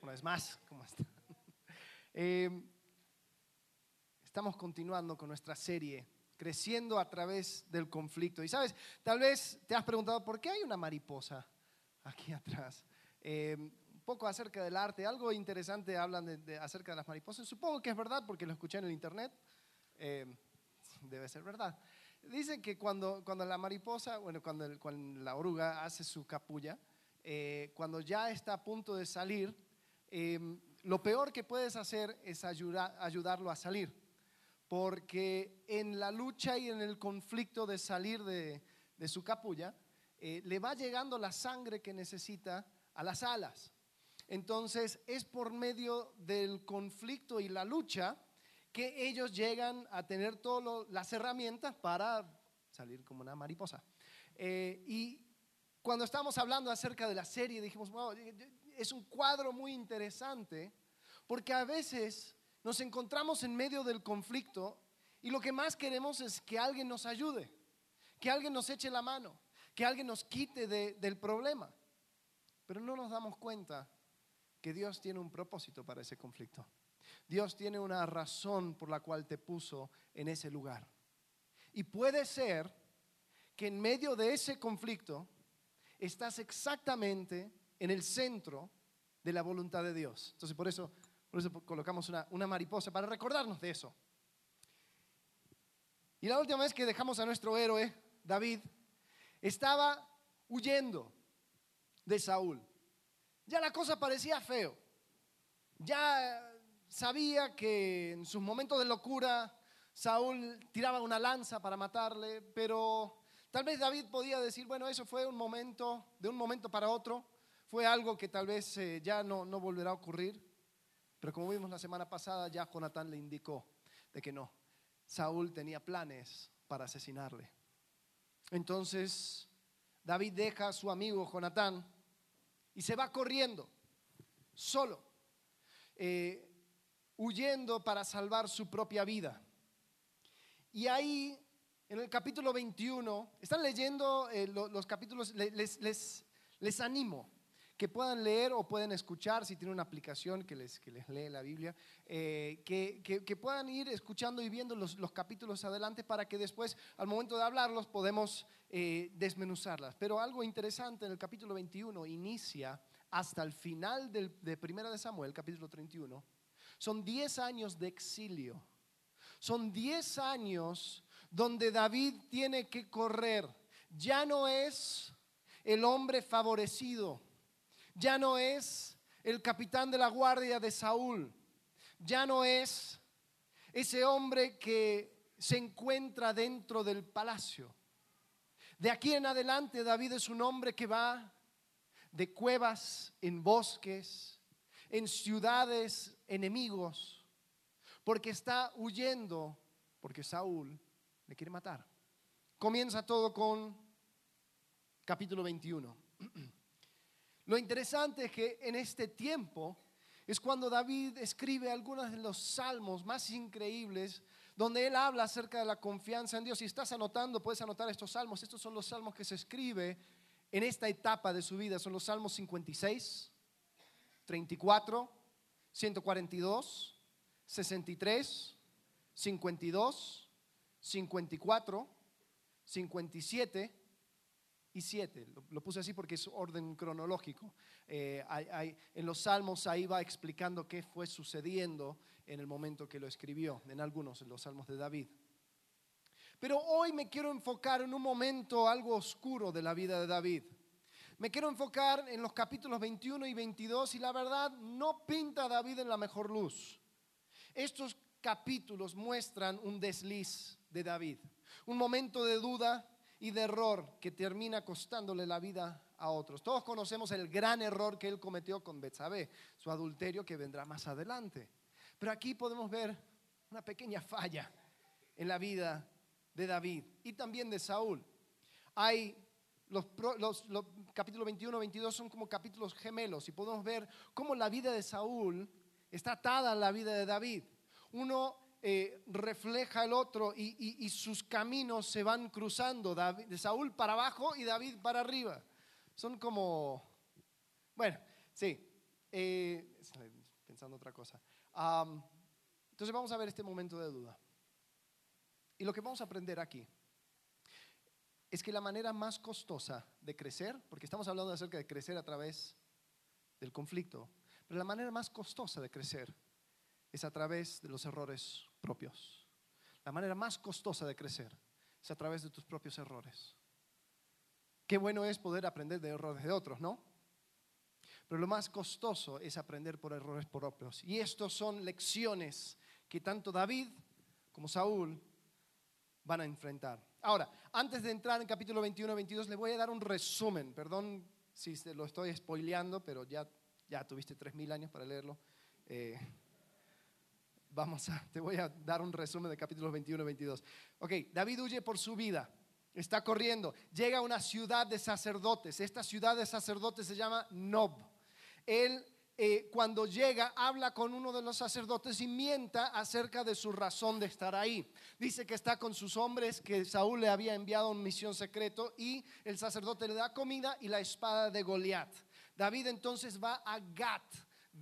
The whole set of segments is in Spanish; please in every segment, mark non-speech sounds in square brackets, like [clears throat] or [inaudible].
Una vez más, ¿cómo están? [laughs] Eh, estamos continuando con nuestra serie, creciendo a través del conflicto. Y sabes, tal vez te has preguntado, ¿por qué hay una mariposa aquí [laughs] atrás? Eh, un poco acerca del arte, algo interesante hablan de, acerca de las mariposas. Supongo que es verdad porque lo escuché en el internet. Eh, debe ser verdad. Dicen que cuando, cuando la mariposa, bueno, cuando, cuando la oruga hace su capulla, eh, cuando ya está a punto de salir, em, lo peor que puedes hacer es ayudarlo a salir. Porque en la lucha y en el conflicto de salir de, su capulla, eh, le va llegando la sangre que necesita a las alas. Entonces es por medio del conflicto y la lucha que ellos llegan a tener todas las herramientas para salir como una mariposa. Eh, y cuando estábamos hablando acerca de la serie, dijimos, wow, es un cuadro muy interesante, porque a veces nos encontramos en medio del conflicto y lo que más queremos es que alguien nos ayude, que alguien nos eche la mano, que alguien nos quite del problema. Pero no nos damos cuenta que Dios tiene un propósito para ese conflicto. Dios tiene una razón por la cual te puso en ese lugar. Y puede ser que en medio de ese conflicto estás exactamente en el centro de la voluntad de Dios. Entonces por eso, por eso colocamos una, mariposa para recordarnos de eso. Y la última vez que dejamos a nuestro héroe, David, estaba huyendo de Saúl. Ya la cosa parecía feo. Ya sabía que en sus momentos de locura Saúl tiraba una lanza para matarle, pero Tal vez David podía decir, bueno, eso fue un momento, de un momento para otro, fue algo que tal vez eh, ya no, no volverá a ocurrir. Pero como vimos la semana pasada, ya Jonatán le indicó de que no. Saúl tenía planes para asesinarle. Entonces, David deja a su amigo Jonatán y se va corriendo, solo, eh, huyendo para salvar su propia vida. Y ahí en el capítulo 21, están leyendo eh, los, capítulos, les, les, les, animo que puedan leer o pueden escuchar, si tienen una aplicación que les, que les lee la Biblia, eh, que, que, puedan ir escuchando y viendo los, los, capítulos adelante para que después, al momento de hablarlos, podemos eh, desmenuzarlas. Pero algo interesante en el capítulo 21 inicia hasta el final del, de Primera de Samuel, capítulo 31. Son 10 años de exilio. Son 10 años donde David tiene que correr. Ya no es el hombre favorecido, ya no es el capitán de la guardia de Saúl, ya no es ese hombre que se encuentra dentro del palacio. De aquí en adelante David es un hombre que va de cuevas en bosques, en ciudades enemigos, porque está huyendo, porque Saúl le quiere matar. Comienza todo con capítulo 21. [clears throat] Lo interesante es que en este tiempo es cuando David escribe algunos de los salmos más increíbles donde él habla acerca de la confianza en Dios. Si estás anotando, puedes anotar estos salmos. Estos son los salmos que se escribe en esta etapa de su vida. Son los salmos 56, 34, 142, 63, 52, 54, 57 y 7. Lo, puse así porque es orden cronológico. Eh, en los salmos ahí va explicando qué fue sucediendo en el momento que lo escribió, en algunos, en los salmos de David. Pero hoy me quiero enfocar en un momento algo oscuro de la vida de David. Me quiero enfocar en los capítulos 21 y 22 y la verdad no pinta a David en la mejor luz. Estos capítulos muestran un desliz de David. Un momento de duda y de error que termina costándole la vida a otros. Todos conocemos el gran error que él cometió con Betsabé, su adulterio que vendrá más adelante. Pero aquí podemos ver una pequeña falla en la vida de David y también de Saúl. Hay los, los, los capítulos 21 22 son como capítulos gemelos y podemos ver cómo la vida de Saúl está atada a la vida de David. Uno eh, refleja el otro y, sus caminos se van cruzando, de Saúl para abajo y David para arriba. Son como, bueno, sí, eh, pensando otra cosa. Entonces vamos a ver este momento de duda. Y lo que vamos a aprender aquí es que la manera más costosa de crecer, porque estamos hablando acerca de crecer a través del conflicto, pero la manera más costosa de crecer es a través de los errores propios. La manera más costosa de crecer es a través de tus propios errores. Qué bueno es poder aprender de errores de otros, ¿no? Pero lo más costoso es aprender por errores propios. Y estos son lecciones que tanto David como Saúl van a enfrentar. Ahora, antes de entrar en capítulo 21 y 22, le voy a dar un resumen. Perdón si lo estoy spoileando, pero ya, ya tuviste 3.000 años para leerlo. Eh, vamos a, te voy a dar un resumen de capítulos 21 y 22. Ok, David huye por su vida. Está corriendo. Llega a una ciudad de sacerdotes. Esta ciudad de sacerdotes se llama Nob. Él eh, cuando llega habla con uno de los sacerdotes y mienta acerca de su razón de estar ahí. Dice que está con sus hombres, que Saúl le había enviado una misión secreto y el sacerdote le da comida y la espada de Goliat. David entonces va a Gat.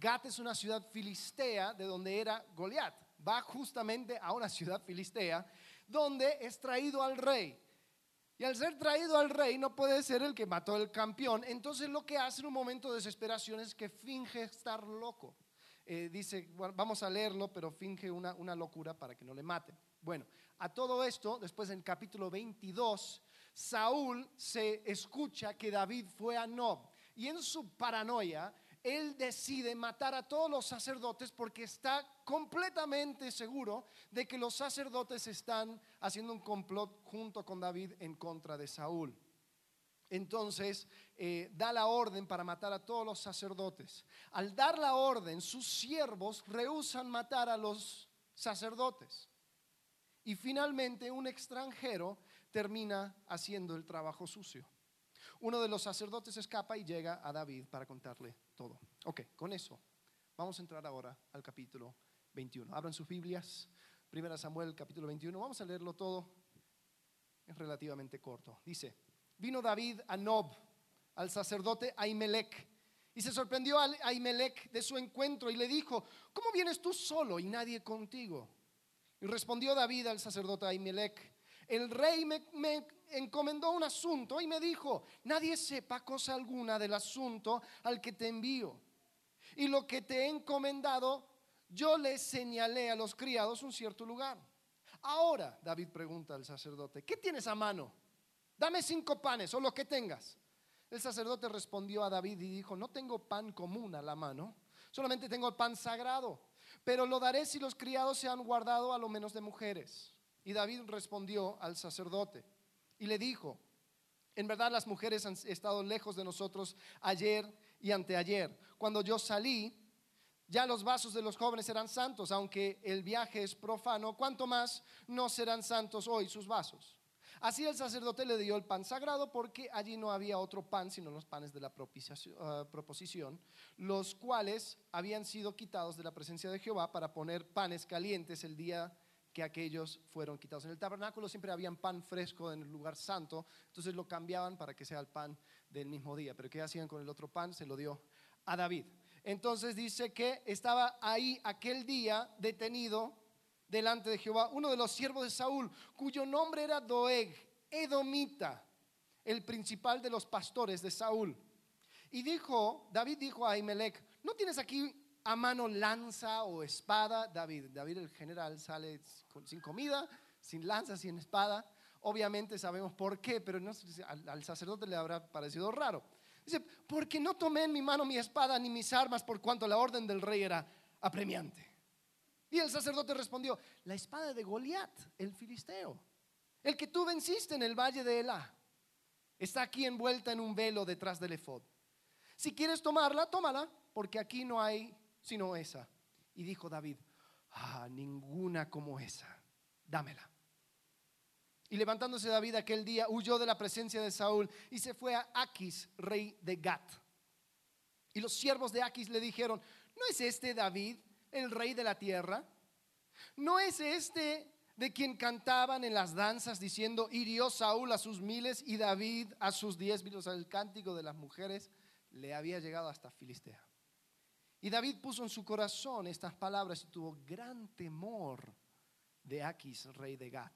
Gat es una ciudad filistea de donde era Goliat. Va justamente a una ciudad filistea donde es traído al rey. Y al ser traído al rey no puede ser el que mató al campeón. Entonces lo que hace en un momento de desesperación es que finge estar loco. Eh, dice, vamos a leerlo, pero finge una, una locura para que no le maten. Bueno, a todo esto, después en capítulo 22, Saúl se escucha que David fue a Nob. Y en su paranoia, él decide matar a todos los sacerdotes porque está completamente seguro de que los sacerdotes están haciendo un complot junto con David en contra de Saúl. Entonces eh, da la orden para matar a todos los sacerdotes. Al dar la orden, sus siervos rehusan matar a los sacerdotes. Y finalmente un extranjero termina haciendo el trabajo sucio. Uno de los sacerdotes escapa y llega a David para contarle todo. Ok, con eso vamos a entrar ahora al capítulo 21. Abran sus Biblias, 1 Samuel capítulo 21. Vamos a leerlo todo. Es relativamente corto. Dice, vino David a Nob, al sacerdote Ahimelech, y se sorprendió a Ahimelech de su encuentro y le dijo, ¿cómo vienes tú solo y nadie contigo? Y respondió David al sacerdote Ahimelech, el rey me, me encomendó un asunto y me dijo, nadie sepa cosa alguna del asunto al que te envío. Y lo que te he encomendado, yo le señalé a los criados un cierto lugar. Ahora, David pregunta al sacerdote, ¿qué tienes a mano? Dame cinco panes o lo que tengas. El sacerdote respondió a David y dijo, no tengo pan común a la mano, solamente tengo el pan sagrado, pero lo daré si los criados se han guardado a lo menos de mujeres. Y David respondió al sacerdote y le dijo, en verdad las mujeres han estado lejos de nosotros ayer y anteayer. Cuando yo salí, ya los vasos de los jóvenes eran santos, aunque el viaje es profano, ¿cuánto más no serán santos hoy sus vasos? Así el sacerdote le dio el pan sagrado porque allí no había otro pan sino los panes de la ah, proposición, los cuales habían sido quitados de la presencia de Jehová para poner panes calientes el día que aquellos fueron quitados. En el tabernáculo siempre había pan fresco en el lugar santo, entonces lo cambiaban para que sea el pan del mismo día. Pero ¿qué hacían con el otro pan? Se lo dio a David. Entonces dice que estaba ahí aquel día detenido delante de Jehová uno de los siervos de Saúl, cuyo nombre era Doeg, Edomita, el principal de los pastores de Saúl. Y dijo, David dijo a Ahimelech, ¿no tienes aquí a mano lanza o espada. David, David el general sale sin comida, sin lanza, sin espada. Obviamente sabemos por qué, pero al, al, sacerdote le habrá parecido raro. Dice, porque no tomé en mi mano mi espada ni mis armas por cuanto la orden del rey era apremiante. Y el sacerdote respondió, la espada de Goliat, el filisteo, el que tú venciste en el valle de Elá, está aquí envuelta en un velo detrás del efod. Si quieres tomarla, tómala, porque aquí no hay sino esa. Y dijo David, ah, ninguna como esa, dámela. Y levantándose David aquel día, huyó de la presencia de Saúl y se fue a Aquis, rey de Gat. Y los siervos de Aquis le dijeron, ¿no es este David el rey de la tierra? ¿No es este de quien cantaban en las danzas diciendo, hirió Saúl a sus miles y David a sus diez miles? O el cántico de las mujeres le había llegado hasta Filistea. Y David puso en su corazón estas palabras y tuvo gran temor de Aquis, rey de Gat.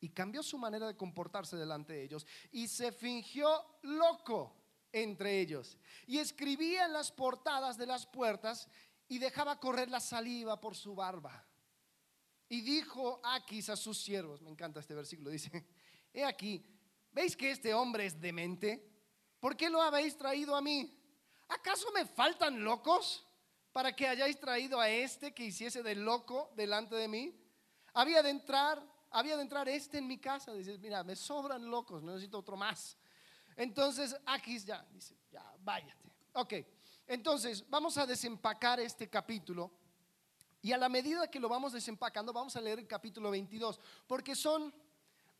Y cambió su manera de comportarse delante de ellos y se fingió loco entre ellos. Y escribía en las portadas de las puertas y dejaba correr la saliva por su barba. Y dijo Aquis a sus siervos, me encanta este versículo, dice, he aquí, ¿veis que este hombre es demente? ¿Por qué lo habéis traído a mí? ¿Acaso me faltan locos para que hayáis traído a este que hiciese de loco delante de mí? Había de entrar, había de entrar este en mi casa. Dice, mira, me sobran locos, necesito otro más. Entonces, aquí ya, dice, ya, váyate. Ok, entonces vamos a desempacar este capítulo. Y a la medida que lo vamos desempacando, vamos a leer el capítulo 22, porque son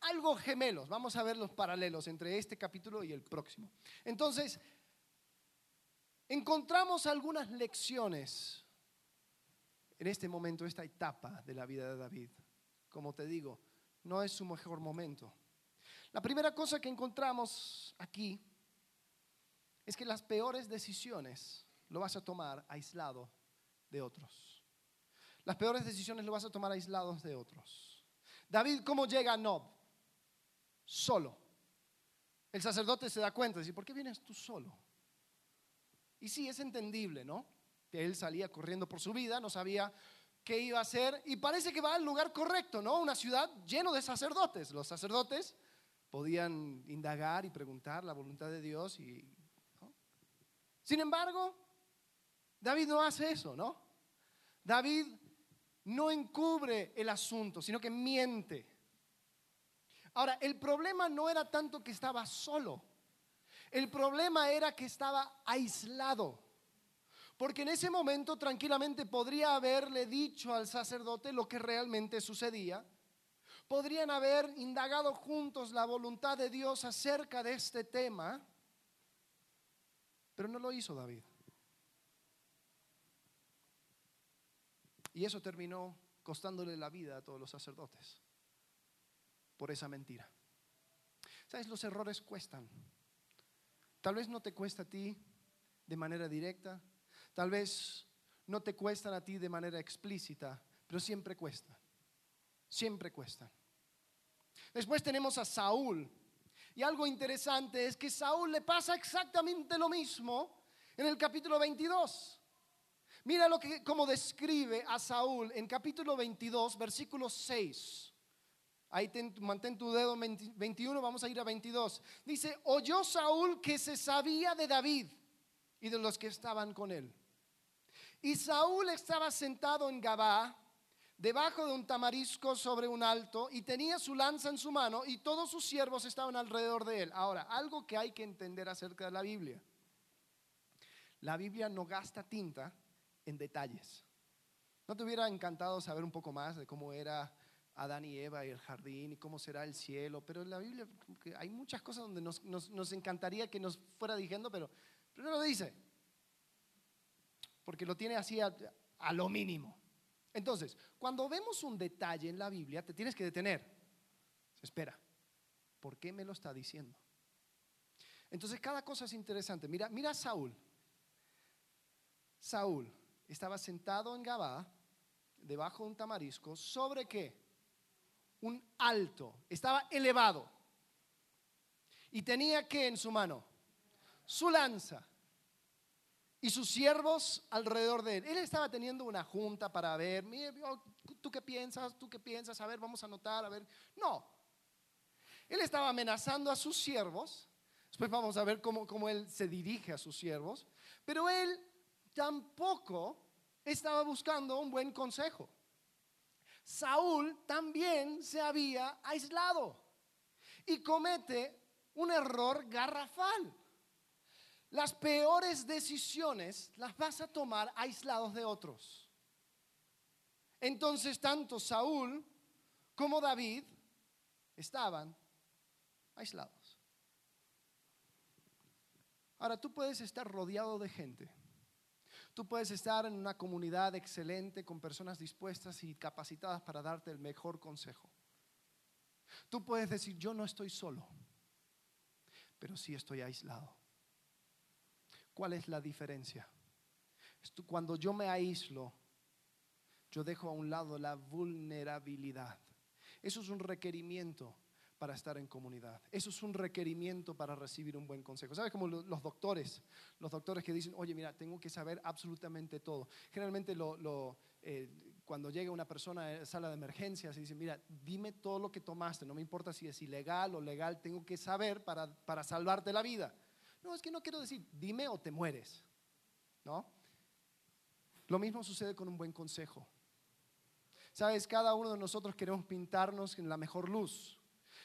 algo gemelos. Vamos a ver los paralelos entre este capítulo y el próximo. Entonces, encontramos algunas lecciones en este momento, esta etapa de la vida de David. Como te digo, no es su mejor momento. La primera cosa que encontramos aquí es que las peores decisiones lo vas a tomar aislado de otros. Las peores decisiones lo vas a tomar aislados de otros. David, ¿cómo llega a Nob? Solo. El sacerdote se da cuenta, dice, ¿por qué vienes tú solo? Y sí, es entendible, ¿no? Que él salía corriendo por su vida, no sabía qué iba a hacer y parece que va al lugar correcto, ¿no? Una ciudad lleno de sacerdotes. Los sacerdotes podían indagar y preguntar la voluntad de Dios y Sin embargo, David no hace eso, ¿no? David no encubre el asunto, sino que miente. Ahora, el problema no era tanto que estaba solo. El problema era que estaba aislado. Porque en ese momento tranquilamente podría haberle dicho al sacerdote lo que realmente sucedía. Podrían haber indagado juntos la voluntad de Dios acerca de este tema. Pero no lo hizo David. Y eso terminó costándole la vida a todos los sacerdotes por esa mentira. ¿Sabes? Los errores cuestan. Tal vez no te cuesta a ti de manera directa, tal vez no te cuestan a ti de manera explícita, pero siempre cuestan, siempre cuestan. Después tenemos a Saúl. Y algo interesante es que Saúl le pasa exactamente lo mismo en el capítulo 22. Mira lo que como describe a Saúl en capítulo 22, versículo 6. Ahí mantén tu dedo 21, vamos a ir a 22. Dice, oyó Saúl que se sabía de David y de los que estaban con él. Y Saúl estaba sentado en Gabá, debajo de un tamarisco sobre un alto, y tenía su lanza en su mano, y todos sus siervos estaban alrededor de él. Ahora, algo que hay que entender acerca de la Biblia. La Biblia no gasta tinta en detalles. ¿No te hubiera encantado saber un poco más de cómo era Adán y Eva y el jardín y cómo será el cielo. Pero en la Biblia hay muchas cosas donde nos, encantaría que nos fuera diciendo, pero, pero, no lo dice. Porque lo tiene así a, lo mínimo. Entonces, cuando vemos un detalle en la Biblia, te tienes que detener. Espera. ¿Por qué me lo está diciendo? Entonces, cada cosa es interesante. Mira, mira a Saúl. Saúl estaba sentado en Gabá, debajo de un tamarisco, ¿sobre qué? Un alto, estaba elevado. Y tenía que en su mano su lanza y sus siervos alrededor de él. Él estaba teniendo una junta para ver, ¿tú qué piensas? ¿Tú qué piensas? A ver, vamos a anotar, a ver. No. Él estaba amenazando a sus siervos. Después vamos a ver cómo, cómo él se dirige a sus siervos. Pero él tampoco estaba buscando un buen consejo. Saúl también se había aislado y comete un error garrafal. Las peores decisiones las vas a tomar aislados de otros. Entonces tanto Saúl como David estaban aislados. Ahora tú puedes estar rodeado de gente Tú puedes estar en una comunidad excelente con personas dispuestas y capacitadas para darte el mejor consejo. Tú puedes decir, yo no estoy solo, pero sí estoy aislado. ¿Cuál es la diferencia? Cuando yo me aíslo, yo dejo a un lado la vulnerabilidad. Eso es un requerimiento para estar en comunidad. Eso es un requerimiento para recibir un buen consejo. ¿Sabes? Como lo- los doctores, los doctores que dicen, oye, mira, tengo que saber absolutamente todo. Generalmente eh, cuando llega una persona a la sala de emergencias y dice, mira, dime todo lo que tomaste, no me importa si es ilegal o legal, tengo que saber para, para salvarte la vida. No, es que no quiero decir, dime o te mueres. ¿No? Lo mismo sucede con un buen consejo. Sabes, cada uno de nosotros queremos pintarnos en la mejor luz.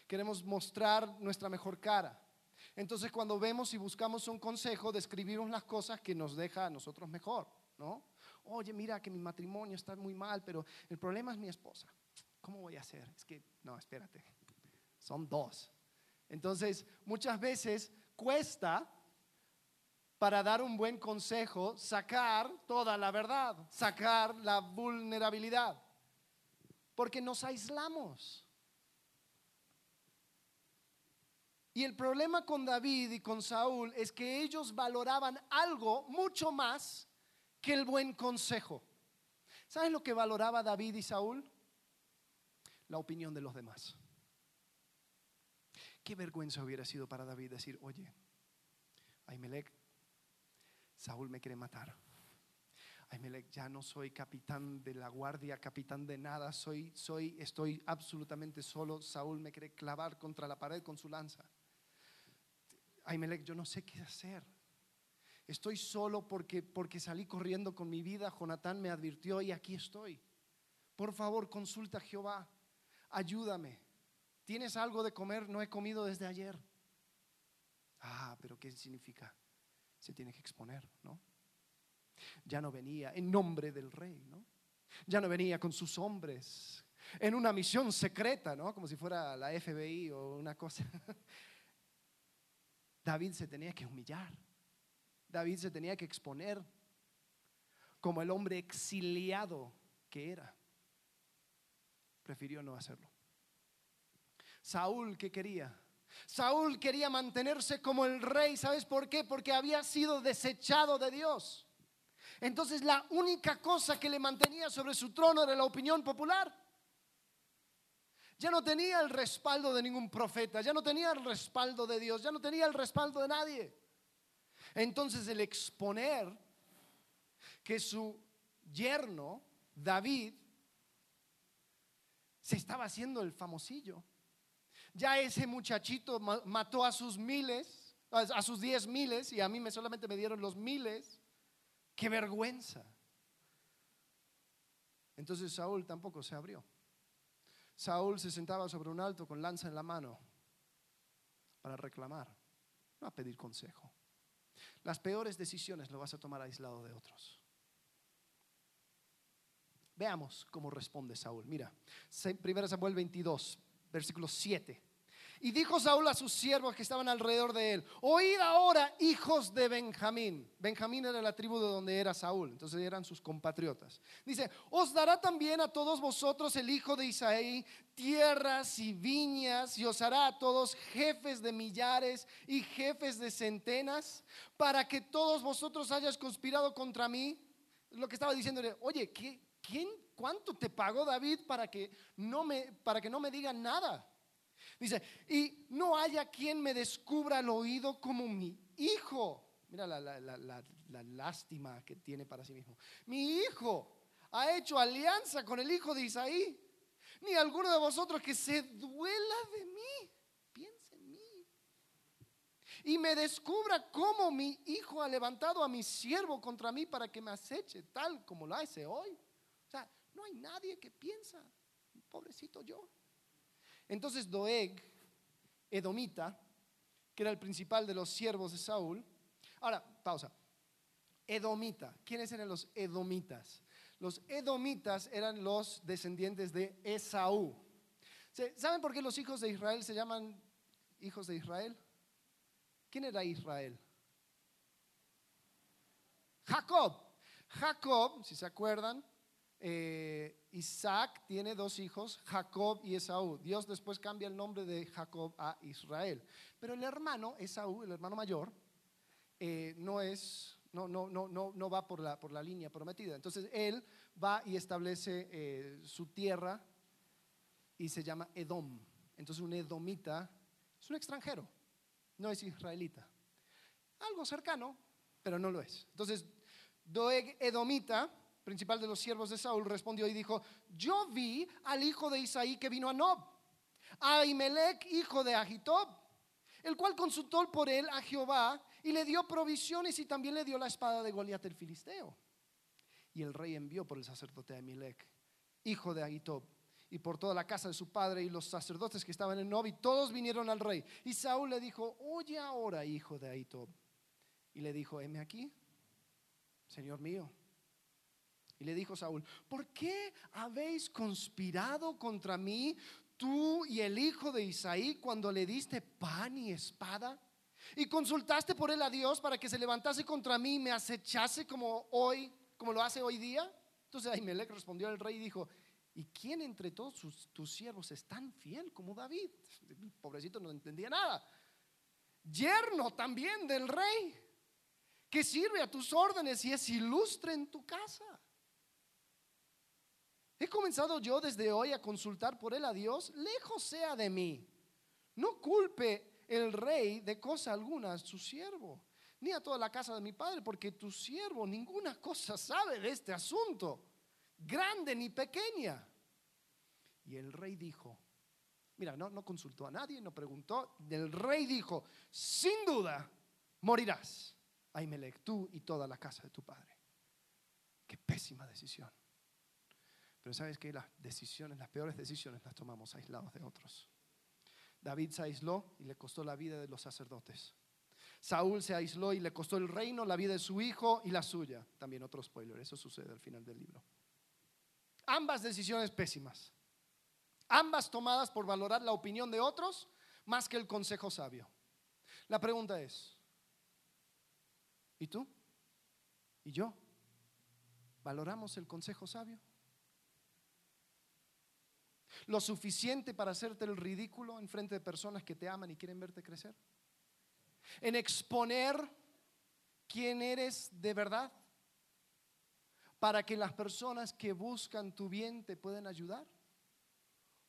Queremos mostrar nuestra mejor cara. Entonces, cuando vemos y buscamos un consejo, describimos las cosas que nos deja a nosotros mejor, ¿no? Oye, mira que mi matrimonio está muy mal, pero el problema es mi esposa. ¿Cómo voy a hacer? Es que, no, espérate. Son dos. Entonces, muchas veces cuesta para dar un buen consejo sacar toda la verdad, sacar la vulnerabilidad, porque nos aislamos. Y el problema con David y con Saúl es que ellos valoraban algo mucho más que el buen consejo. ¿Sabes lo que valoraba David y Saúl? La opinión de los demás. Qué vergüenza hubiera sido para David decir, oye, Ahimelech, Saúl me quiere matar. Ahimelech, ya no soy capitán de la guardia, capitán de nada, soy, soy, estoy absolutamente solo. Saúl me quiere clavar contra la pared con su lanza. Ahimelech, yo no sé qué hacer. Estoy solo porque, porque salí corriendo con mi vida. Jonatán me advirtió y aquí estoy. Por favor, consulta a Jehová. Ayúdame. ¿Tienes algo de comer? No he comido desde ayer. Ah, pero ¿qué significa? Se tiene que exponer, ¿no? Ya no venía en nombre del rey, ¿no? Ya no venía con sus hombres en una misión secreta, ¿no? Como si fuera la FBI o una cosa. [laughs] David se tenía que humillar. David se tenía que exponer como el hombre exiliado que era. Prefirió no hacerlo. Saúl, ¿qué quería? Saúl quería mantenerse como el rey. ¿Sabes por qué? Porque había sido desechado de Dios. Entonces la única cosa que le mantenía sobre su trono era la opinión popular. Ya no tenía el respaldo de ningún profeta, ya no tenía el respaldo de Dios, ya no tenía el respaldo de nadie. Entonces el exponer que su yerno, David, se estaba haciendo el famosillo. Ya ese muchachito ma- mató a sus miles, a sus diez miles, y a mí me solamente me dieron los miles. ¡Qué vergüenza! Entonces Saúl tampoco se abrió. Saúl se sentaba sobre un alto con lanza en la mano para reclamar, no a pedir consejo. Las peores decisiones lo vas a tomar aislado de otros. Veamos cómo responde Saúl. Mira, 1 Samuel 22, versículo 7. Y dijo Saúl a sus siervos que estaban alrededor de él, oíd ahora, hijos de Benjamín. Benjamín era la tribu de donde era Saúl, entonces eran sus compatriotas. Dice, os dará también a todos vosotros el hijo de Isaí tierras y viñas, y os hará a todos jefes de millares y jefes de centenas, para que todos vosotros hayas conspirado contra mí. Lo que estaba diciéndole, oye, ¿qué, ¿quién, cuánto te pagó David para que no me, para que no me digan nada? Dice, y no haya quien me descubra el oído como mi hijo. Mira la, la- la- la- lástima que tiene para sí mismo. Mi hijo ha hecho alianza con el hijo de Isaí. Ni alguno de vosotros que se duela de mí. Piensa en mí. Y me descubra cómo mi hijo ha levantado a mi siervo contra mí para que me aceche, tal como lo hace hoy. O sea, no hay nadie que piensa, pobrecito yo. Entonces Doeg, Edomita, que era el principal de los siervos de Saúl. Ahora, pausa. Edomita. ¿Quiénes eran los edomitas? Los edomitas eran los descendientes de Esaú. ¿Se- ¿Saben por qué los hijos de Israel se llaman hijos de Israel? ¿Quién era Israel? Jacob. Jacob, si se acuerdan, eh, Isaac tiene dos hijos, Jacob y Esaú. Dios después cambia el nombre de Jacob a Israel. Pero el hermano, Esaú, el hermano mayor, eh, no es no, no, no, no, va por la, por la línea prometida. Entonces él va y establece eh, su tierra y se llama Edom. Entonces un edomita es un extranjero, no es israelita. Algo cercano, pero no lo es. Entonces Doeg Edomita, principal de los siervos de Saúl, respondió y dijo, yo vi al hijo de Isaí que vino a Nob, a Imelec, hijo de Agitob, el cual consultó por él a Jehová y le dio provisiones y también le dio la espada de Goliat el filisteo. Y el rey envió por el sacerdote Ahimelech, hijo de Agitob, y por toda la casa de su padre y los sacerdotes que estaban en Nob, y todos vinieron al rey. Y Saúl le dijo, oye ahora, hijo de Agitob. Y le dijo, heme aquí, Señor mío. Y le dijo Saúl, ¿por qué habéis conspirado contra mí, tú y el hijo de Isaí, cuando le diste pan y espada? Y consultaste por él a Dios para que se levantase contra mí y me acechase como hoy, como lo hace hoy día. Entonces Ahimelech respondió al rey y dijo, ¿y quién entre todos tus siervos es tan fiel como David? El pobrecito no entendía nada. Yerno también del rey, que sirve a tus órdenes y es ilustre en tu casa. He comenzado yo desde hoy a consultar por él a Dios, lejos sea de mí. No culpe el rey de cosa alguna a su siervo, ni a toda la casa de mi padre, porque tu siervo ninguna cosa sabe de este asunto, grande ni pequeña. Y el rey dijo, mira, no, consultó a nadie, no preguntó, el rey dijo, sin duda morirás, Ahimelech, tú y toda la casa de tu padre. Qué pésima decisión. Pero sabes que las decisiones, las peores decisiones las tomamos aislados de otros. David se aisló y le costó la vida de los sacerdotes. Saúl se aisló y le costó el reino, la vida de su hijo y la suya. También otro spoiler, eso sucede al final del libro. Ambas decisiones pésimas. Ambas tomadas por valorar la opinión de otros más que el consejo sabio. La pregunta es, ¿y tú? ¿Y yo? ¿Valoramos el consejo sabio? Lo suficiente para hacerte el ridículo en frente de personas que te aman y quieren verte crecer? ¿En exponer quién eres de verdad? Para que las personas que buscan tu bien te puedan ayudar?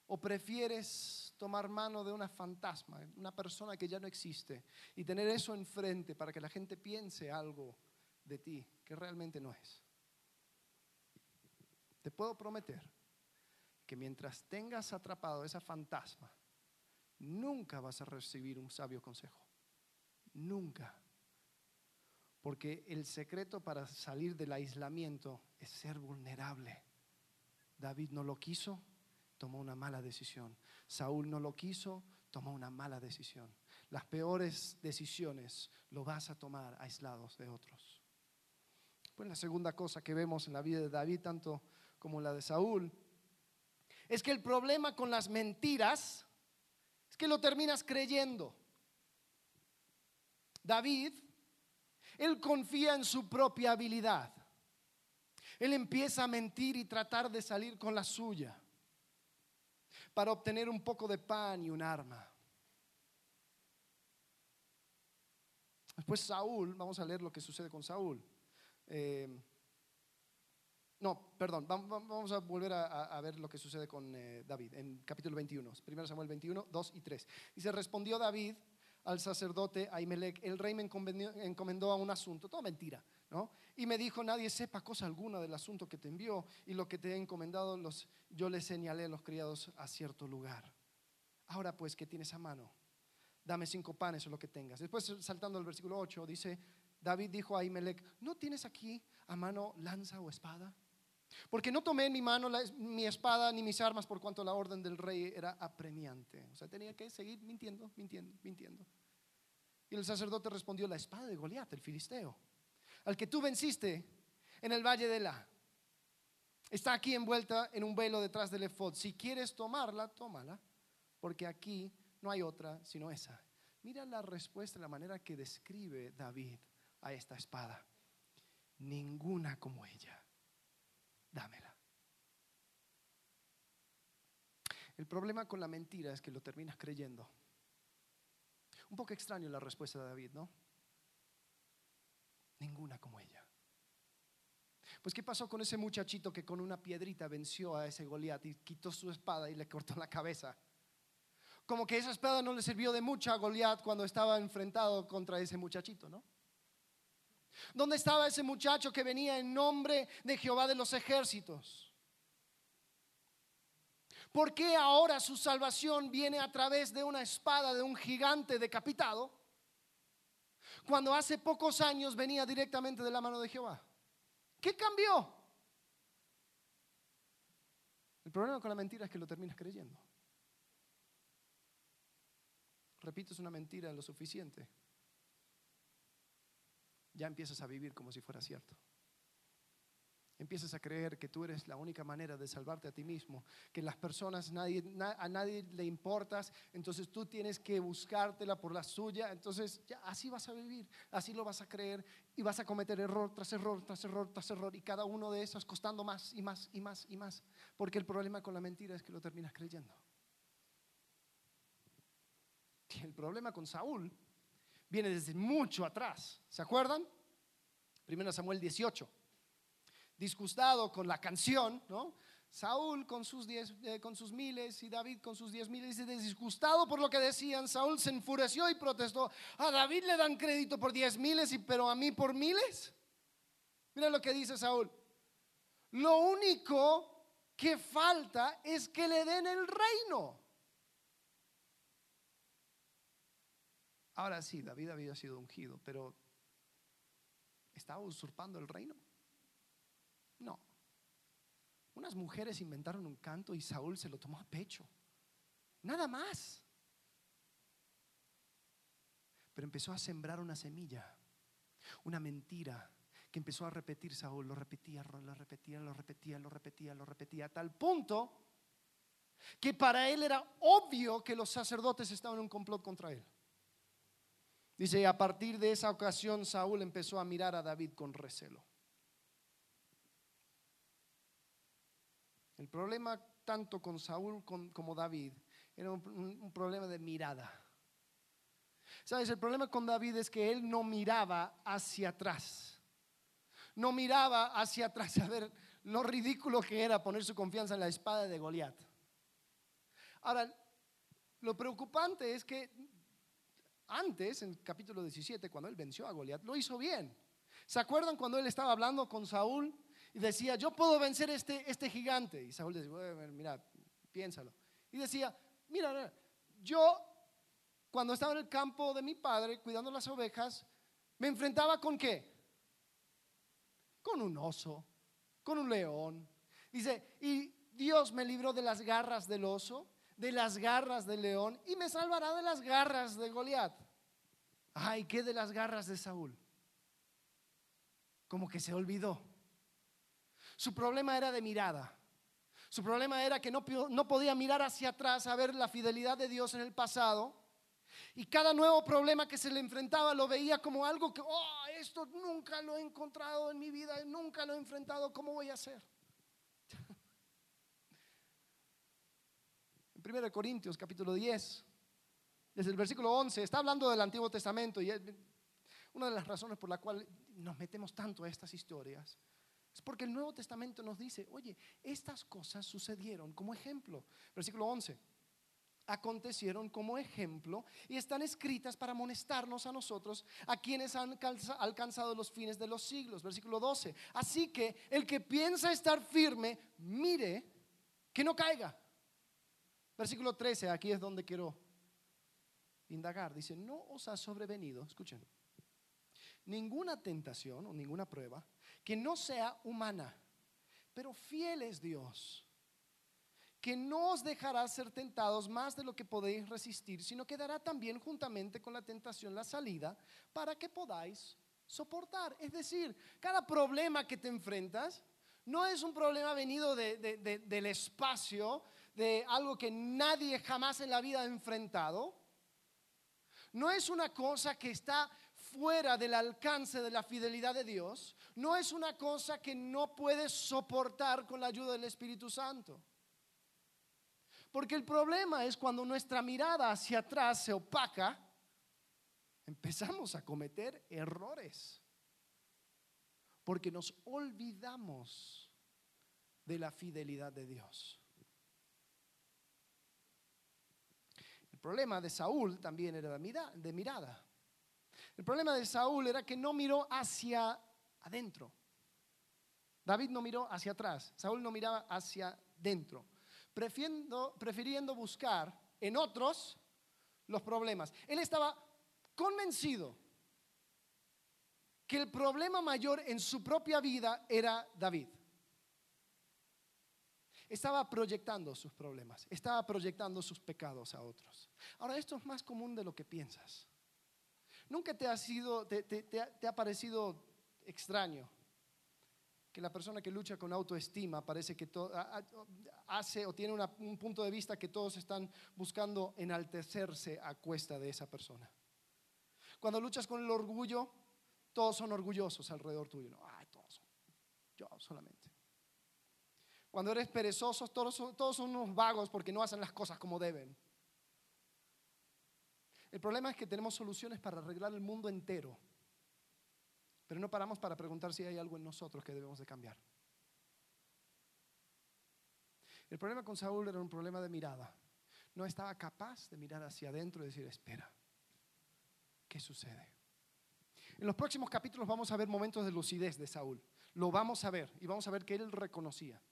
¿O prefieres tomar mano de una fantasma, una persona que ya no existe, y tener eso enfrente para que la gente piense algo de ti que realmente no es? Te puedo prometer que mientras tengas atrapado esa fantasma, nunca vas a recibir un sabio consejo. Nunca. Porque el secreto para salir del aislamiento es ser vulnerable. David no lo quiso, tomó una mala decisión. Saúl no lo quiso, tomó una mala decisión. Las peores decisiones lo vas a tomar aislados de otros. Pues la segunda cosa que vemos en la vida de David, tanto como la de Saúl, es que el problema con las mentiras es que lo terminas creyendo. David, él confía en su propia habilidad. Él empieza a mentir y tratar de salir con la suya para obtener un poco de pan y un arma. Después Saúl, vamos a leer lo que sucede con Saúl. Eh, no, perdón, vamos a volver a, ver lo que sucede con eh, David en capítulo 21, 1 Samuel 21, 2 y 3. Dice, respondió David al sacerdote Ahimelech, el rey me encomendó a un asunto, toda mentira, ¿no? Y me dijo, nadie sepa cosa alguna del asunto que te envió y lo que te he encomendado, los, yo le señalé a los criados a cierto lugar. Ahora pues, ¿qué tienes a mano? Dame cinco panes o lo que tengas. Después, saltando al versículo 8, dice, David dijo a Ahimelech, ¿no tienes aquí a mano lanza o espada? Porque no tomé en mi mano mi espada ni mis armas por cuanto la orden del rey era apremiante. O sea, tenía que seguir mintiendo, mintiendo, mintiendo. Y el sacerdote respondió, la espada de Goliat, el filisteo, al que tú venciste en el valle de La. Está aquí envuelta en un velo detrás del efod. Si quieres tomarla, tómala, porque aquí no hay otra sino esa. Mira la respuesta, la manera que describe David a esta espada. Ninguna como ella dámela. El problema con la mentira es que lo terminas creyendo. Un poco extraño la respuesta de David, ¿no? ninguna como ella. Pues ¿qué pasó con ese muchachito que con una piedrita venció a ese Goliat y quitó su espada y le cortó la cabeza? Como que esa espada no le sirvió de mucho a Goliat cuando estaba enfrentado contra ese muchachito, ¿no? ¿Dónde estaba ese muchacho que venía en nombre de Jehová de los ejércitos? ¿Por qué ahora su salvación viene a través de una espada de un gigante decapitado? Cuando hace pocos años venía directamente de la mano de Jehová. ¿Qué cambió? El problema con la mentira es que lo terminas creyendo. Repites una mentira lo suficiente. Ya empiezas a vivir como si fuera cierto. Empiezas a creer que tú eres la única manera de salvarte a ti mismo, que las personas a nadie le importas, entonces tú tienes que buscártela por la suya, entonces ya así vas a vivir, así lo vas a creer y vas a cometer error tras error, tras error, tras error y cada uno de esos costando más y más y más y más, porque el problema con la mentira es que lo terminas creyendo. Y el problema con Saúl viene desde mucho atrás, ¿se acuerdan? Primero Samuel 18 disgustado con la canción, ¿no? Saúl con sus, diez, eh, con sus miles y David con sus diez miles, y disgustado por lo que decían, Saúl se enfureció y protestó, a David le dan crédito por diez miles, y, pero a mí por miles. Mira lo que dice Saúl, lo único que falta es que le den el reino. Ahora sí, David había sido ungido, pero ¿estaba usurpando el reino? No. Unas mujeres inventaron un canto y Saúl se lo tomó a pecho. Nada más. Pero empezó a sembrar una semilla, una mentira que empezó a repetir Saúl. Lo repetía, lo repetía, lo repetía, lo repetía, lo repetía, a tal punto que para él era obvio que los sacerdotes estaban en un complot contra él. Dice, y a partir de esa ocasión Saúl empezó a mirar a David con recelo. El problema tanto con Saúl como David era un, problema de mirada. ¿Sabes? El problema con David es que él no miraba hacia atrás. No miraba hacia atrás a ver lo ridículo que era poner su confianza en la espada de Goliat. Ahora, lo preocupante es que antes, en el capítulo 17, cuando él venció a Goliat, lo hizo bien. ¿Se acuerdan cuando él estaba hablando con Saúl y decía, yo puedo vencer este, este gigante. Y Saúl decía, mira, piénsalo. Y decía, mira, yo cuando estaba en el campo de mi padre cuidando las ovejas, me enfrentaba con qué? Con un oso, con un león. Dice, y Dios me libró de las garras del oso, de las garras del león, y me salvará de las garras de Goliat. Ay, ¿qué de las garras de Saúl? Como que se olvidó. Su problema era de mirada. Su problema era que no, no podía mirar hacia atrás a ver la fidelidad de Dios en el pasado. Y cada nuevo problema que se le enfrentaba lo veía como algo que, oh, esto nunca lo he encontrado en mi vida, nunca lo he enfrentado, ¿cómo voy a hacer? En 1 Corintios capítulo 10, desde el versículo 11, está hablando del Antiguo Testamento y una de las razones por la cual nos metemos tanto a estas historias es porque el Nuevo Testamento nos dice, oye, estas cosas sucedieron como ejemplo. Versículo 11. Acontecieron como ejemplo y están escritas para amonestarnos a nosotros, a quienes han alcanzado los fines de los siglos. Versículo 12. Así que el que piensa estar firme, mire que no caiga. Versículo 13, aquí es donde quiero indagar. Dice, no os ha sobrevenido, escuchen, ninguna tentación o ninguna prueba que no sea humana, pero fiel es Dios, que no os dejará ser tentados más de lo que podéis resistir, sino que dará también juntamente con la tentación la salida para que podáis soportar. Es decir, cada problema que te enfrentas no es un problema venido del espacio, de algo que nadie jamás en la vida ha enfrentado. No es una cosa que está fuera del alcance de la fidelidad de Dios, no es una cosa que no puedes soportar con la ayuda del Espíritu Santo. Porque el problema es cuando nuestra mirada hacia atrás se opaca, empezamos a cometer errores. porque nos olvidamos de la fidelidad de Dios. El problema de Saúl también era de mirada. El problema de Saúl era que no miró hacia adentro. David no miró hacia atrás, Saúl no miraba hacia dentro, prefiriendo, prefiriendo buscar en otros los problemas. Él estaba convencido que el problema mayor en su propia vida era David. Estaba proyectando sus problemas, estaba proyectando sus pecados a otros. Ahora, esto es más común de lo que piensas. Nunca te ha, sido, te ha parecido extraño que la persona que lucha con autoestima parece que hace o tiene un punto de vista que todos están buscando enaltecerse a cuesta de esa persona. Cuando luchas con el orgullo, todos son orgullosos alrededor tuyo. No, ay, todos son. Yo solamente. Cuando eres perezoso, todos, todos son unos vagos porque no hacen las cosas como deben. El problema es que tenemos soluciones para arreglar el mundo entero pero no paramos para preguntar si hay algo en nosotros que debemos de cambiar. El problema con Saúl era un problema de mirada. No estaba capaz de mirar hacia adentro y decir, espera, ¿qué sucede? En los próximos capítulos vamos a ver momentos de lucidez de Saúl. Lo vamos a ver y vamos a ver que él reconocía.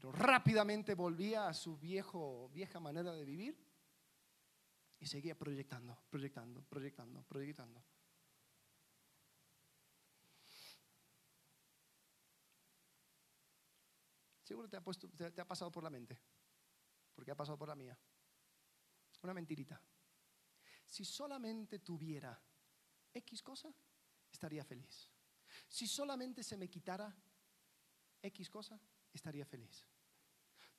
Pero rápidamente volvía a su viejo, vieja manera de vivir y seguía proyectando, proyectando, proyectando, proyectando. Seguro te ha, te, ha pasado por la mente, porque ha pasado por la mía. Una mentirita. Si solamente tuviera X cosa, estaría feliz. Si solamente se me quitara X cosa, estaría feliz.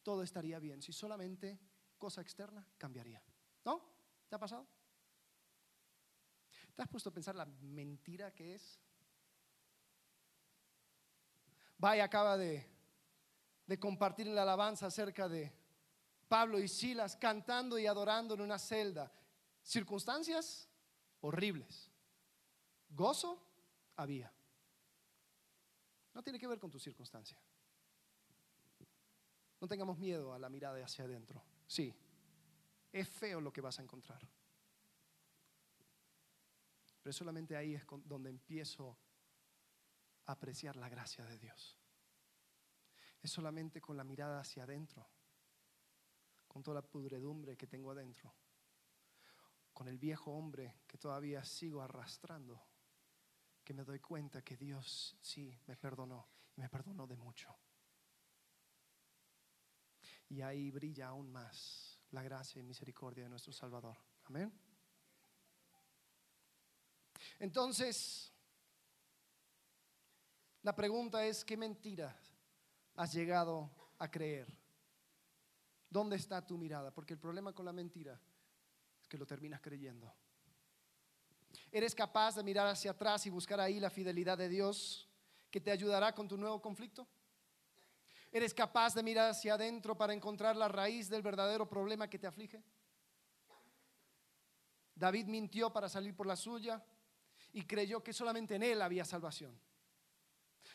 Todo estaría bien. Si solamente cosa externa cambiaría. ¿No? ¿Te ha pasado? ¿Te has puesto a pensar la mentira que es? Vaya, acaba de de compartir la alabanza acerca de Pablo y Silas cantando y adorando en una celda. Circunstancias horribles. Gozo había. No tiene que ver con tu circunstancia. No tengamos miedo a la mirada hacia adentro. Sí, es feo lo que vas a encontrar. Pero solamente ahí es donde empiezo a apreciar la gracia de Dios es solamente con la mirada hacia adentro, con toda la pudredumbre que tengo adentro, con el viejo hombre que todavía sigo arrastrando, que me doy cuenta que Dios sí me perdonó y me perdonó de mucho. Y ahí brilla aún más la gracia y misericordia de nuestro Salvador. Amén. Entonces, la pregunta es, ¿qué mentiras has llegado a creer? ¿Dónde está tu mirada? Porque el problema con la mentira es que lo terminas creyendo. ¿Eres capaz de mirar hacia atrás y buscar ahí la fidelidad de Dios que te ayudará con tu nuevo conflicto? ¿Eres capaz de mirar hacia adentro para encontrar la raíz del verdadero problema que te aflige? David mintió para salir por la suya y creyó que solamente en él había salvación.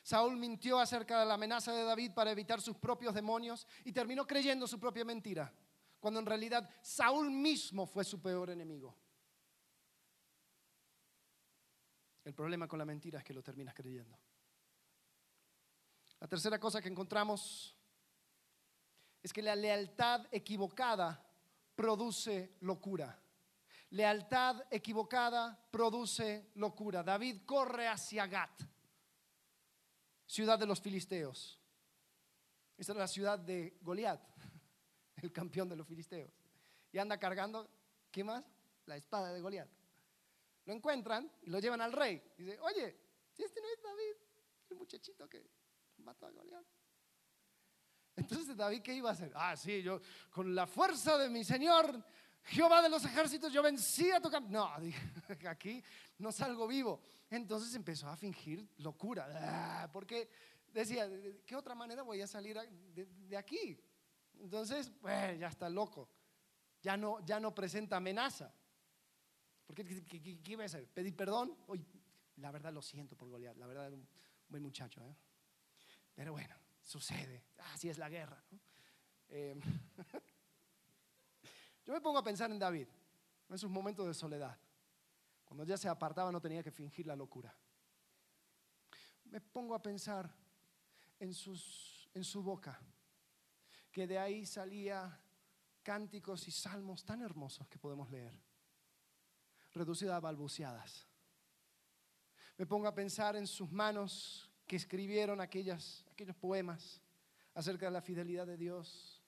Saúl mintió acerca de la amenaza de David para evitar sus propios demonios y terminó creyendo su propia mentira, cuando en realidad Saúl mismo fue su peor enemigo. El problema con la mentira es que lo terminas creyendo. La tercera cosa que encontramos es que la lealtad equivocada produce locura. Lealtad equivocada produce locura. David corre hacia Gat ciudad de los filisteos. Esta es la ciudad de Goliat, [laughs] el campeón de los filisteos. Y anda cargando, ¿qué más? La espada de Goliat. Lo encuentran y lo llevan al rey. Dice, oye, si este no es David, el muchachito que mató a Goliat. Entonces David, ¿qué iba a hacer? Ah, sí, yo con la fuerza de mi Señor, Jehová de los ejércitos, yo vencí a tu campo. No, [laughs] aquí no salgo vivo. Entonces empezó a fingir locura, ah, porque decía, ¿de qué otra manera voy a salir de, aquí? Entonces, pues ya está loco, ya no, ya no presenta amenaza. Porque ¿qué, iba a hacer? ¿Pedir perdón? La verdad lo siento por Goliat, la verdad era un buen muchacho. ¿eh? Pero bueno, sucede, así es la guerra. Em, [laughs] yo me pongo a pensar en David, en sus momentos de soledad, cuando ya se apartaba no tenía que fingir la locura. Me pongo a pensar en, sus, en su boca, que de ahí salía cánticos y salmos tan hermosos que podemos leer, reducidas a balbuceadas. Me pongo a pensar en sus manos que escribieron aquellas, aquellos poemas acerca de la fidelidad de Dios,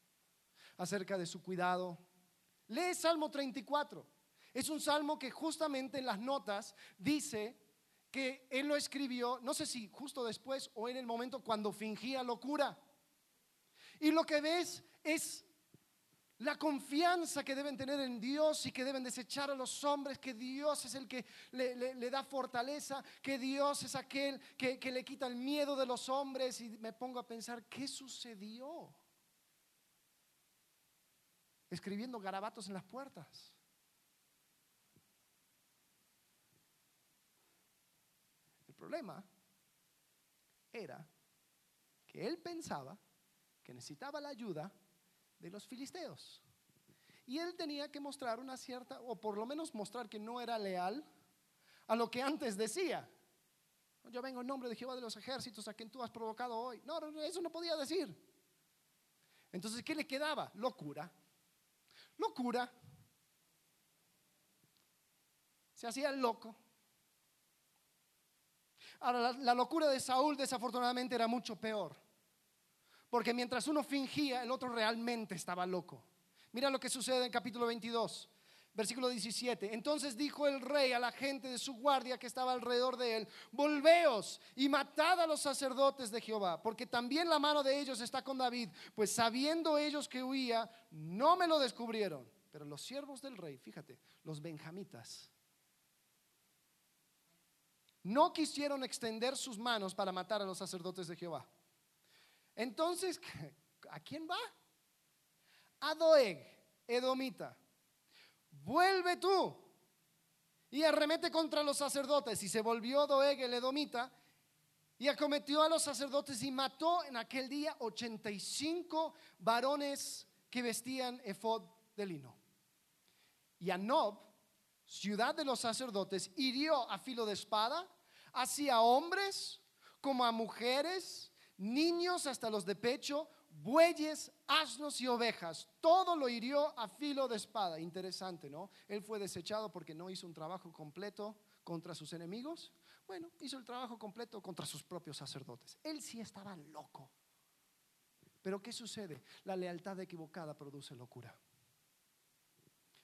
acerca de su cuidado. Lee Salmo 34. Es un salmo que justamente en las notas dice que él lo escribió, no sé si justo después o en el momento cuando fingía locura. Y lo que ves es la confianza que deben tener en Dios y que deben desechar a los hombres, que Dios es el que le, da fortaleza, que Dios es aquel que, que le quita el miedo de los hombres y me pongo a pensar, ¿qué sucedió? Escribiendo garabatos en las puertas. El problema era que él pensaba que necesitaba la ayuda de los filisteos. Y él tenía que mostrar una cierta, o por lo menos mostrar que no era leal a lo que antes decía. Yo vengo en nombre de Jehová de los ejércitos a quien tú has provocado hoy. No, eso no podía decir. Entonces, ¿qué le quedaba? Locura. Locura. Se hacía loco. Ahora, la locura de Saúl desafortunadamente era mucho peor. Porque mientras uno fingía, el otro realmente estaba loco. Mira lo que sucede en capítulo 22, versículo 17. Entonces dijo el rey a la gente de su guardia que estaba alrededor de él, volveos y matad a los sacerdotes de Jehová, porque también la mano de ellos está con David, pues sabiendo ellos que huía, no me lo descubrieron. Pero los siervos del rey, fíjate, los benjamitas, no quisieron extender sus manos para matar a los sacerdotes de Jehová. Entonces, [laughs] ¿a quién va? A Doeg, Edomita. Vuelve tú y arremete contra los sacerdotes. Y se volvió Doeg, el Edomita, y acometió a los sacerdotes y mató en aquel día 85 varones que vestían efod de lino. Y a Nob, ciudad de los sacerdotes, hirió a filo de espada, hacia hombres como a mujeres niños hasta los de pecho, bueyes, asnos y ovejas. Todo lo hirió a filo de espada. Interesante, ¿no? Él fue desechado porque no hizo un trabajo completo contra sus enemigos. Bueno, hizo el trabajo completo contra sus propios sacerdotes. Él sí estaba loco. Pero ¿qué sucede? La lealtad equivocada produce locura.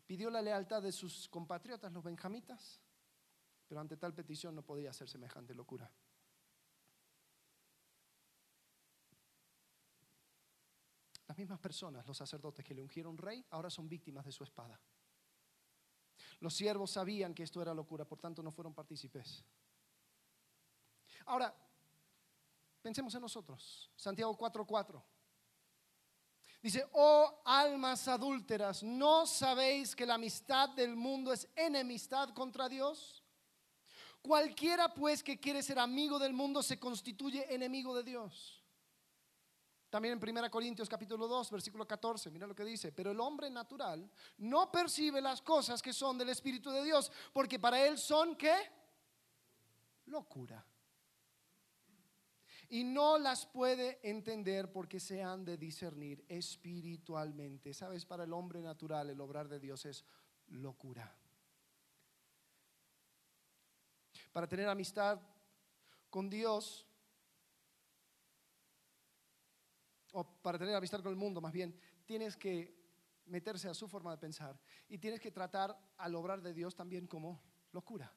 Pidió la lealtad de sus compatriotas, los benjamitas, pero ante tal petición no podía hacer semejante locura. Las mismas personas, los sacerdotes que le ungieron rey, ahora son víctimas de su espada. Los siervos sabían que esto era locura, por tanto no fueron partícipes. Ahora, pensemos en nosotros. Santiago 4:4. Dice, oh almas adúlteras, ¿no sabéis que la amistad del mundo es enemistad contra Dios? Cualquiera pues que quiere ser amigo del mundo se constituye enemigo de Dios. También en 1 Corintios capítulo 2, versículo 14, mira lo que dice, pero el hombre natural no percibe las cosas que son del Espíritu de Dios, porque para él son qué? Locura. Y no las puede entender porque se han de discernir espiritualmente. Sabes, para el hombre natural el obrar de Dios es locura. Para tener amistad con Dios o para tener amistad con el mundo más bien, tienes que meterse a su forma de pensar y tienes que tratar al obrar de Dios también como locura.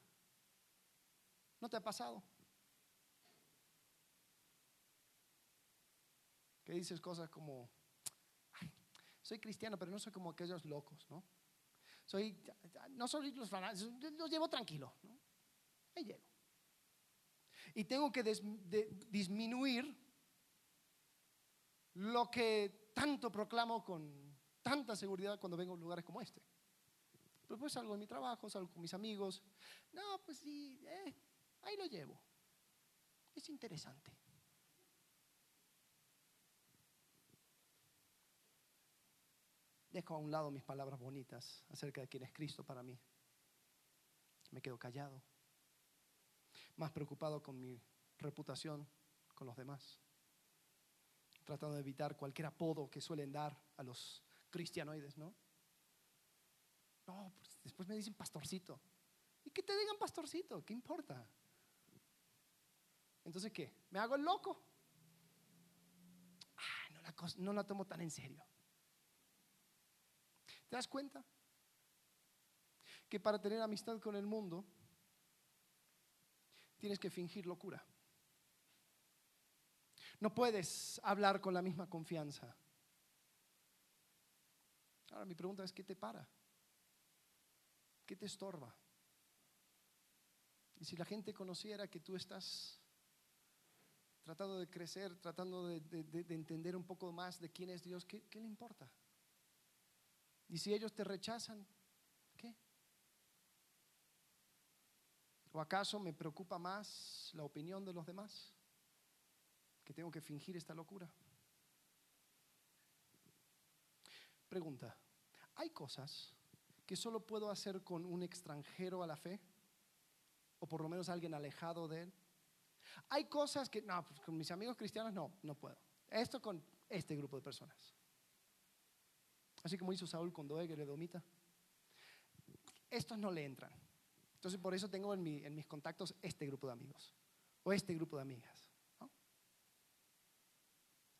¿No te ha pasado? Que dices cosas como, soy cristiano, pero no soy como aquellos locos, ¿no? Soy, no soy los fanáticos, los llevo tranquilo, ¿no? Y tengo que disminuir lo que tanto proclamo con tanta seguridad cuando vengo a lugares como este. Pero pues salgo de mi trabajo, salgo con mis amigos. No, pues sí, eh, ahí lo llevo. Es interesante. Dejo a un lado mis palabras bonitas acerca de quién es Cristo para mí. Me quedo callado, más preocupado con mi reputación con los demás, tratando de evitar cualquier apodo que suelen dar a los cristianoides, ¿no? No, pues después me dicen pastorcito. ¿Y que te digan pastorcito? ¿Qué importa? Entonces, ¿qué? ¿Me hago el loco? No la tomo tan en serio. ¿Te das cuenta? Que para tener amistad con el mundo tienes que fingir locura. No puedes hablar con la misma confianza. Ahora mi pregunta es, ¿qué te para? ¿Qué te estorba? Y si la gente conociera que tú estás tratando de crecer, tratando de, entender un poco más de quién es Dios, ¿qué, ¿qué le importa? Y si ellos te rechazan, ¿qué? ¿O acaso me preocupa más la opinión de los demás? Que tengo que fingir esta locura. Pregunta, ¿hay cosas que solo puedo hacer con un extranjero a la fe? ¿O por lo menos alguien alejado de él? Hay cosas que, no, pues con mis amigos cristianos no, no puedo. Esto con este grupo de personas. Así como hizo Saúl con Doeg y Edomita. Estos no le entran. Entonces por eso tengo en, mis contactos este grupo de amigos o este grupo de amigas.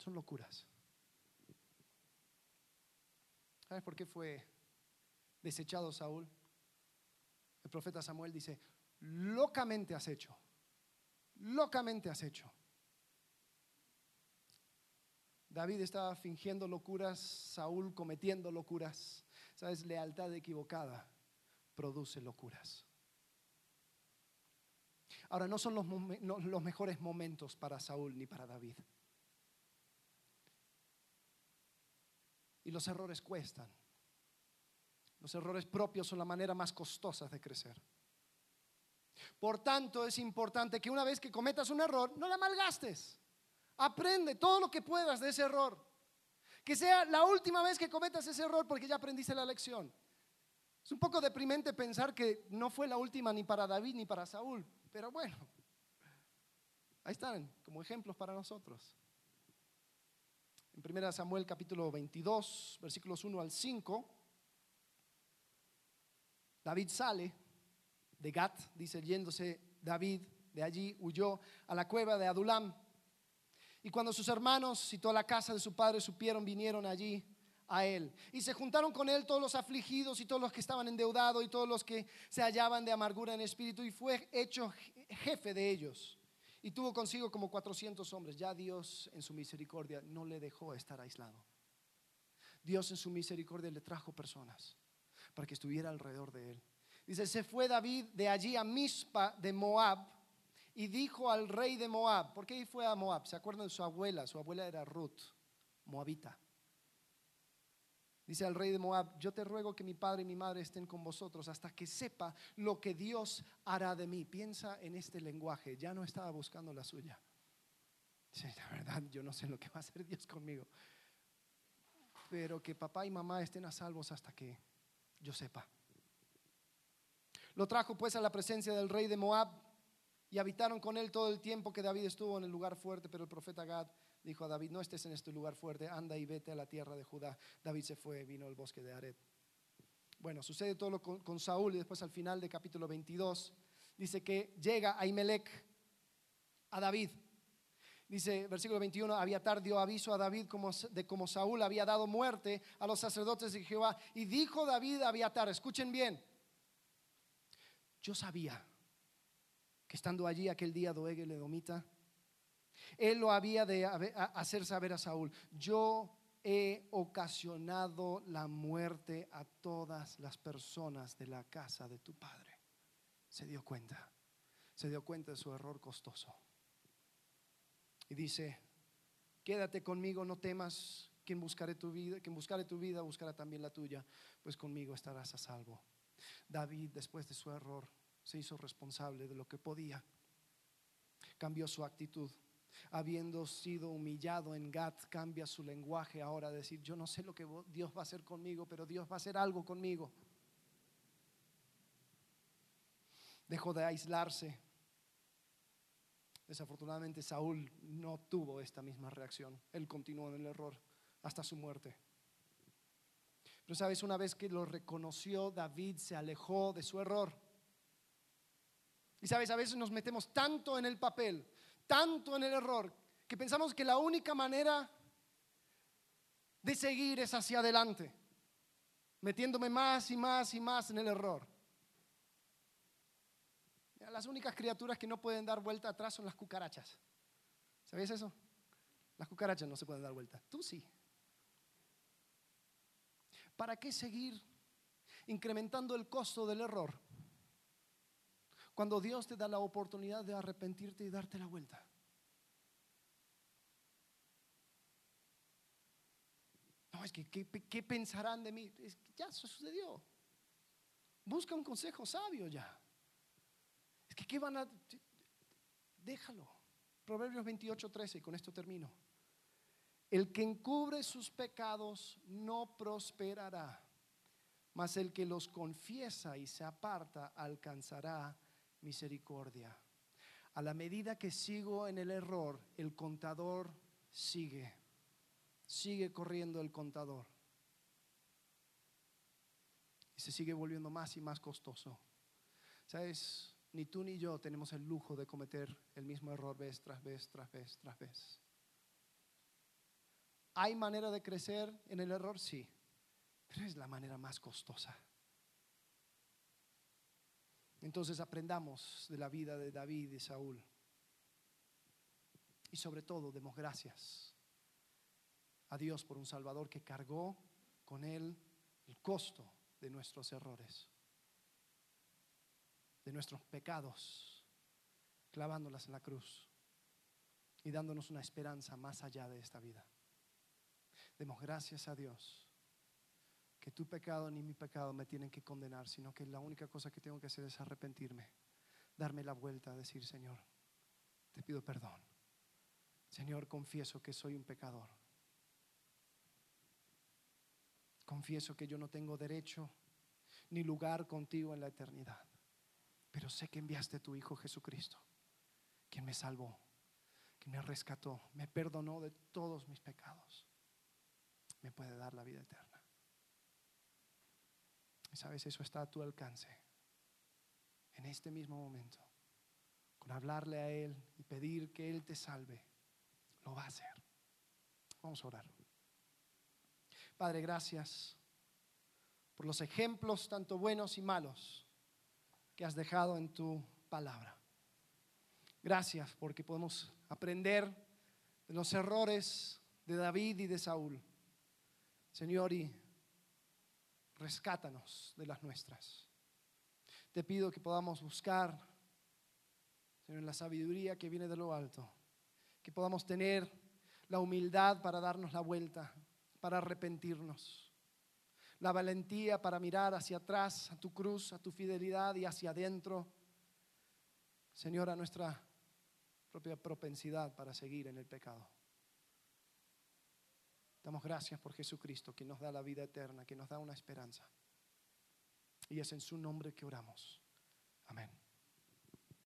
Son locuras. ¿Sabes por qué fue desechado Saúl? El profeta Samuel dice, locamente has hecho, locamente has hecho. David estaba fingiendo locuras, Saúl cometiendo locuras. ¿Sabes? Lealtad equivocada produce locuras. Ahora, no son los, los, mejores momentos para Saúl ni para David. Y los errores cuestan. Los errores propios son la manera más costosa de crecer. Por tanto, es importante que una vez que cometas un error, no la malgastes. Aprende todo lo que puedas de ese error. Que sea la última vez que cometas ese error porque ya aprendiste la lección. Es un poco deprimente pensar que no fue la última ni para David ni para Saúl, pero bueno, ahí están como ejemplos para nosotros. En 1 Samuel capítulo 22, versículos 1 al 5, David sale de Gat, dice yéndose David de allí, huyó a la cueva de Adulam y cuando sus hermanos y toda la casa de su padre supieron, vinieron allí a él. Y se juntaron con él todos los afligidos y todos los que estaban endeudados y todos los que se hallaban de amargura en espíritu y fue hecho jefe de ellos. Y tuvo consigo como 400 hombres. Ya Dios en su misericordia no le dejó estar aislado. Dios en su misericordia le trajo personas para que estuviera alrededor de él. Dice, se fue David de allí a Mispa de Moab y dijo al rey de Moab, ¿por qué fue a Moab? ¿Se acuerdan de su abuela? Su abuela era Ruth, moabita. Dice al rey de Moab, yo te ruego que mi padre y mi madre estén con vosotros hasta que sepa lo que Dios hará de mí. Piensa en este lenguaje, ya no estaba buscando la suya. Dice, la verdad, yo no sé lo que va a hacer Dios conmigo. Pero que papá y mamá estén a salvos hasta que yo sepa. Lo trajo pues a la presencia del rey de Moab y habitaron con él todo el tiempo que David estuvo en el lugar fuerte, pero el profeta Gad dijo a David, no estés en este lugar fuerte, anda y vete a la tierra de Judá. David se fue, vino al bosque de Ared. Bueno, sucede todo lo con, Saúl y después al final del capítulo 22 dice que llega Ahimelech a David. Dice versículo 21, Abiatar dio aviso a David de cómo Saúl había dado muerte a los sacerdotes de Jehová. Y dijo David a Abiatar, escuchen bien, yo sabía que estando allí aquel día Doeg el Edomita, él lo había de hacer saber a Saúl, yo he ocasionado la muerte a todas las personas de la casa de tu padre. Se dio cuenta, se dio cuenta de su error costoso. Y dice, quédate conmigo, no temas, quien buscaré tu vida, quien buscaré tu vida buscará también la tuya, pues conmigo estarás a salvo. David, después de su error, se hizo responsable de lo que podía cambió su actitud. Habiendo sido humillado en Gat, cambia su lenguaje ahora decir, yo no sé lo que Dios va a hacer conmigo, pero Dios va a hacer algo conmigo. Dejó de aislarse. Desafortunadamente Saúl no tuvo esta misma reacción. Él continuó en el error hasta su muerte. Pero sabes, una vez que lo reconoció, David se alejó de su error. Y sabes, a veces nos metemos tanto en el papel, tanto en el error, que pensamos que la única manera de seguir es hacia adelante, metiéndome más y más y más en el error. Las únicas criaturas que no pueden dar vuelta atrás son las cucarachas. ¿Sabes eso? Las cucarachas no se pueden dar vuelta. Tú sí. ¿Para qué seguir incrementando el costo del error? Cuando Dios te da la oportunidad de arrepentirte y darte la vuelta. No, es que ¿qué, pensarán de mí? Es que ya sucedió. Busca un consejo sabio ya. Es que ¿qué van a...? Déjalo. Proverbios 28, 13, y con esto termino. El que encubre sus pecados no prosperará, mas el que los confiesa y se aparta alcanzará misericordia. A la medida que sigo en el error, el contador sigue, sigue corriendo el contador. Y se sigue volviendo más y más costoso. ¿Sabes? Ni tú ni yo tenemos el lujo de cometer el mismo error vez tras vez, tras vez, tras vez. ¿Hay manera de crecer en el error? Sí, pero es la manera más costosa. Entonces aprendamos de la vida de David y Saúl. Y sobre todo demos gracias a Dios por un Salvador que cargó con él el costo de nuestros errores, de nuestros pecados, clavándolas en la cruz y dándonos una esperanza más allá de esta vida. Demos gracias a Dios que tu pecado ni mi pecado me tienen que condenar, sino que la única cosa que tengo que hacer es arrepentirme, darme la vuelta, decir, Señor, te pido perdón. Señor, confieso que soy un pecador. Confieso que yo no tengo derecho ni lugar contigo en la eternidad. Pero sé que enviaste a tu Hijo Jesucristo, quien me salvó, quien me rescató, me perdonó de todos mis pecados me puede dar la vida eterna. Sabes, eso está a tu alcance. En este mismo momento, con hablarle a Él y pedir que Él te salve, lo va a hacer. Vamos a orar. Padre, gracias por los ejemplos tanto buenos y malos que has dejado en tu palabra. Gracias porque podemos aprender de los errores de David y de Saúl. Señor, y rescátanos de las nuestras. Te pido que podamos buscar, Señor, la sabiduría que viene de lo alto, que podamos tener la humildad para darnos la vuelta, para arrepentirnos, la valentía para mirar hacia atrás, a tu cruz, a tu fidelidad y hacia adentro, Señor, a nuestra propia propensidad para seguir en el pecado. Damos gracias por Jesucristo que nos da la vida eterna, que nos da una esperanza. Y es en su nombre que oramos. Amén.